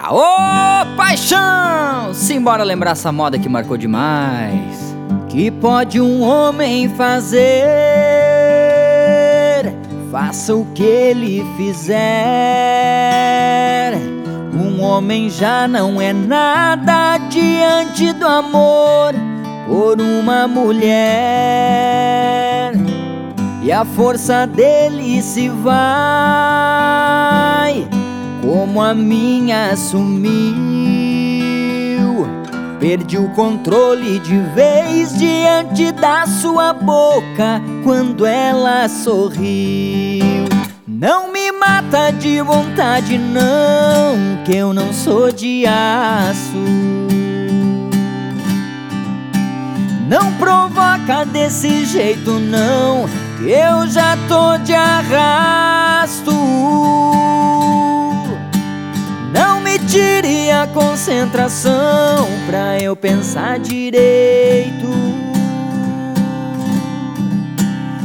Aô, paixão! Simbora lembrar essa moda que marcou demais. Que pode um homem fazer? Faça o que ele fizer. Um homem já não é nada diante do amor por uma mulher. E a força dele se vai como a minha sumiu. Perdi o controle de vez diante da sua boca quando ela sorriu. Não me mata de vontade, não, que eu não sou de aço. Não provoca desse jeito, não, que eu já tô de arrasto. Concentração pra eu pensar direito.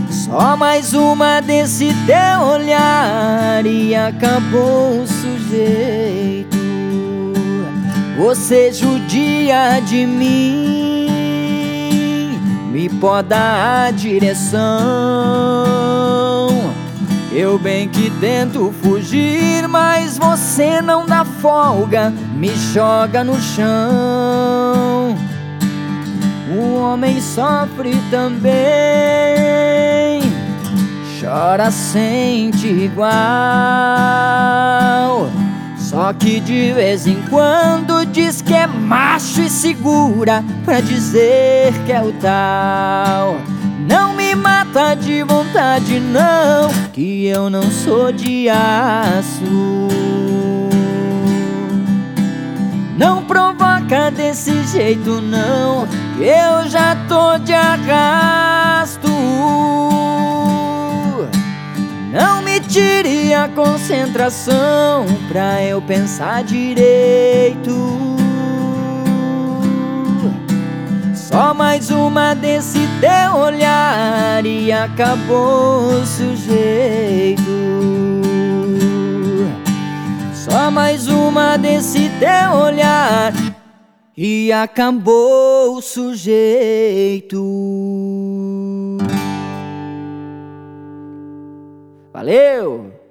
Só mais uma desse teu olhar e acabou o sujeito. Você judia de mim, me poda a direção. Eu bem que tento fugir, mas você não dá folga, me joga no chão. O homem sofre também, chora, sente igual. Só que de vez em quando diz que é macho e segura pra dizer que é o tal. Não me mata de vontade, não, que eu não sou de aço. Não provoca desse jeito, não, que eu já tô de arrasto. Não me tire a concentração pra eu pensar direito. Só mais uma desse teu olhar e acabou o sujeito. Só mais uma desse teu olhar e acabou o sujeito. Valeu!